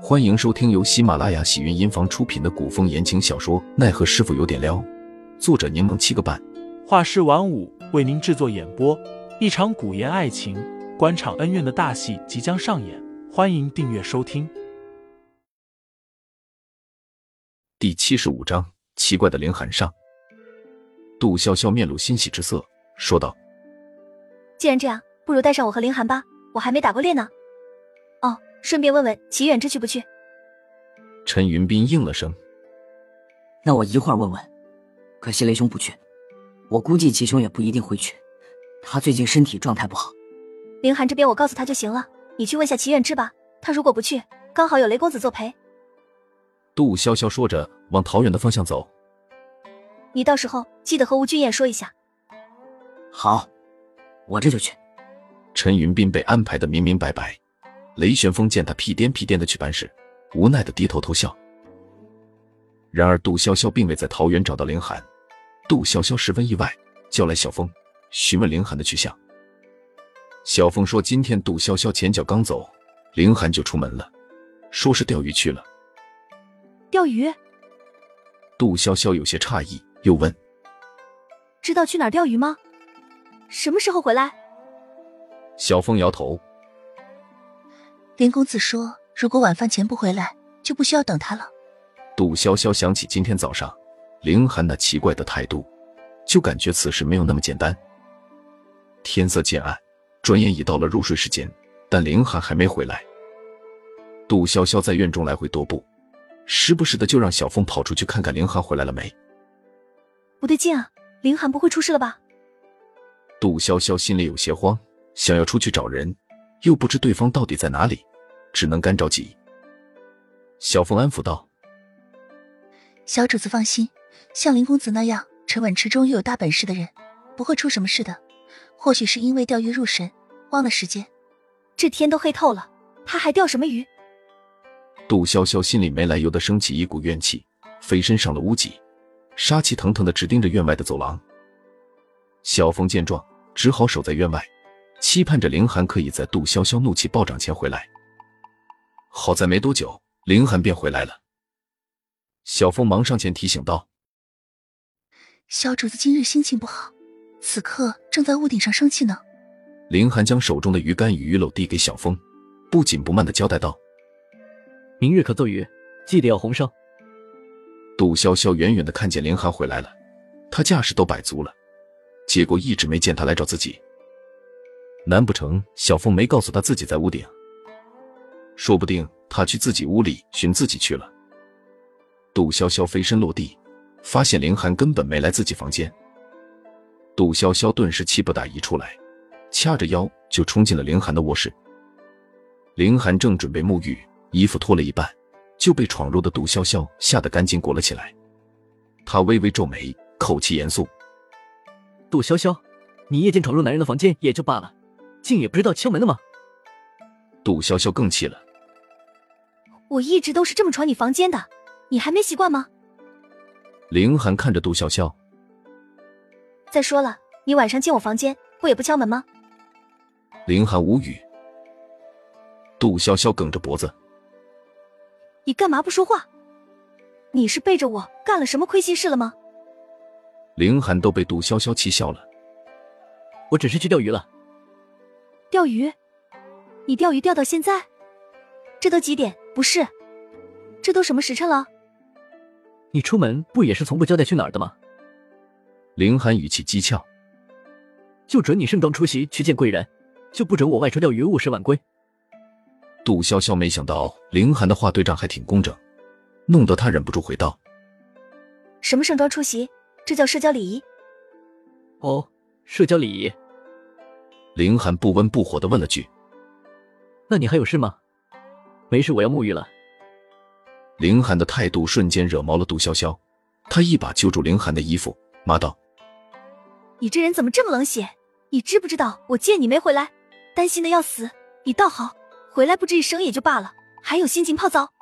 欢迎收听由喜马拉雅喜云音房出品的古风言情小说《奈何师傅有点撩》，作者柠檬七个半，画师晚舞为您制作演播。一场古言爱情、官场恩怨的大戏即将上演，欢迎订阅收听。第七十五章：奇怪的凌寒上。杜潇潇面露欣喜之色，说道：“既然这样，不如带上我和凌寒吧，我还没打过猎呢。”顺便问问齐远之去不去？陈云斌应了声。那我一会儿问问。可惜雷兄不去，我估计齐兄也不一定会去。他最近身体状态不好。凌寒这边我告诉他就行了，你去问下齐远之吧。他如果不去，刚好有雷公子作陪。杜潇潇说着，往桃园的方向走。你到时候记得和吴君彦说一下。好，我这就去。陈云斌被安排的明明白白。雷旋风见他屁颠屁颠的去办事，无奈的低头偷笑。然而杜潇潇并未在桃园找到凌寒，杜潇潇十分意外，叫来小峰询问凌寒的去向。小峰说：“今天杜潇潇前脚刚走，凌寒就出门了，说是钓鱼去了。”钓鱼？杜潇潇有些诧异，又问：“知道去哪儿钓鱼吗？什么时候回来？”小峰摇头。林公子说：“如果晚饭前不回来，就不需要等他了。”杜潇潇想起今天早上凌寒那奇怪的态度，就感觉此事没有那么简单。天色渐暗，转眼已到了入睡时间，但凌寒还没回来。杜潇潇在院中来回踱步，时不时的就让小凤跑出去看看凌寒回来了没。不对劲啊，凌寒不会出事了吧？杜潇潇心里有些慌，想要出去找人，又不知对方到底在哪里。只能干着急。小凤安抚道：“小主子放心，像林公子那样沉稳持中又有大本事的人，不会出什么事的。或许是因为钓鱼入神，忘了时间。这天都黑透了，他还钓什么鱼？”杜潇潇心里没来由的升起一股怨气，飞身上了屋脊，杀气腾腾的直盯着院外的走廊。小凤见状，只好守在院外，期盼着凌寒可以在杜潇潇怒气暴涨前回来。好在没多久，凌寒便回来了。小凤忙上前提醒道：“小主子今日心情不好，此刻正在屋顶上生气呢。”凌寒将手中的鱼竿与鱼篓递给小凤，不紧不慢的交代道：“明日可做鱼，记得要红烧。”杜潇潇远远的看见凌寒回来了，他架势都摆足了，结果一直没见他来找自己。难不成小凤没告诉他自己在屋顶？说不定他去自己屋里寻自己去了。杜潇潇飞身落地，发现凌寒根本没来自己房间。杜潇潇顿时气不打一处来，掐着腰就冲进了凌寒的卧室。凌寒正准备沐浴，衣服脱了一半，就被闯入的杜潇潇吓得赶紧裹了起来。他微微皱眉，口气严肃：“杜潇潇，你夜间闯入男人的房间也就罢了，竟也不知道敲门的吗？”杜潇潇更气了。我一直都是这么闯你房间的，你还没习惯吗？凌寒看着杜潇潇。再说了，你晚上进我房间不也不敲门吗？凌寒无语。杜潇潇梗着脖子。你干嘛不说话？你是背着我干了什么亏心事了吗？凌寒都被杜潇潇气笑了。我只是去钓鱼了。钓鱼？你钓鱼钓到现在？这都几点？不是，这都什么时辰了？你出门不也是从不交代去哪儿的吗？凌寒语气讥诮。就准你盛装出席去见贵人，就不准我外出钓鱼误事晚归。杜潇潇没想到凌寒的话对账还挺工整，弄得他忍不住回道：“什么盛装出席？这叫社交礼仪。”哦，社交礼仪。凌寒不温不火的问了句：“那你还有事吗？”没事，我要沐浴了。凌寒的态度瞬间惹毛了杜潇潇，他一把揪住凌寒的衣服，骂道：“你这人怎么这么冷血？你知不知道我见你没回来，担心的要死？你倒好，回来不吱一声也就罢了，还有心情泡澡？”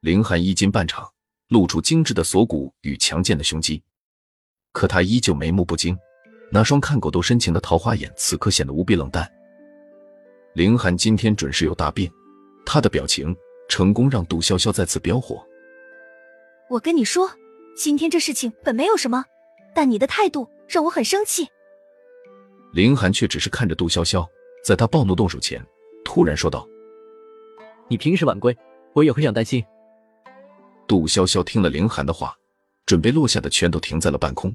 凌寒衣襟半敞，露出精致的锁骨与强健的胸肌，可他依旧眉目不惊，那双看狗都深情的桃花眼此刻显得无比冷淡。凌寒今天准是有大病。他的表情成功让杜潇潇再次飙火。我跟你说，今天这事情本没有什么，但你的态度让我很生气。林寒却只是看着杜潇潇，在他暴怒动手前，突然说道：“你平时晚归，我也会想担心。”杜潇潇听了林寒的话，准备落下的拳头停在了半空。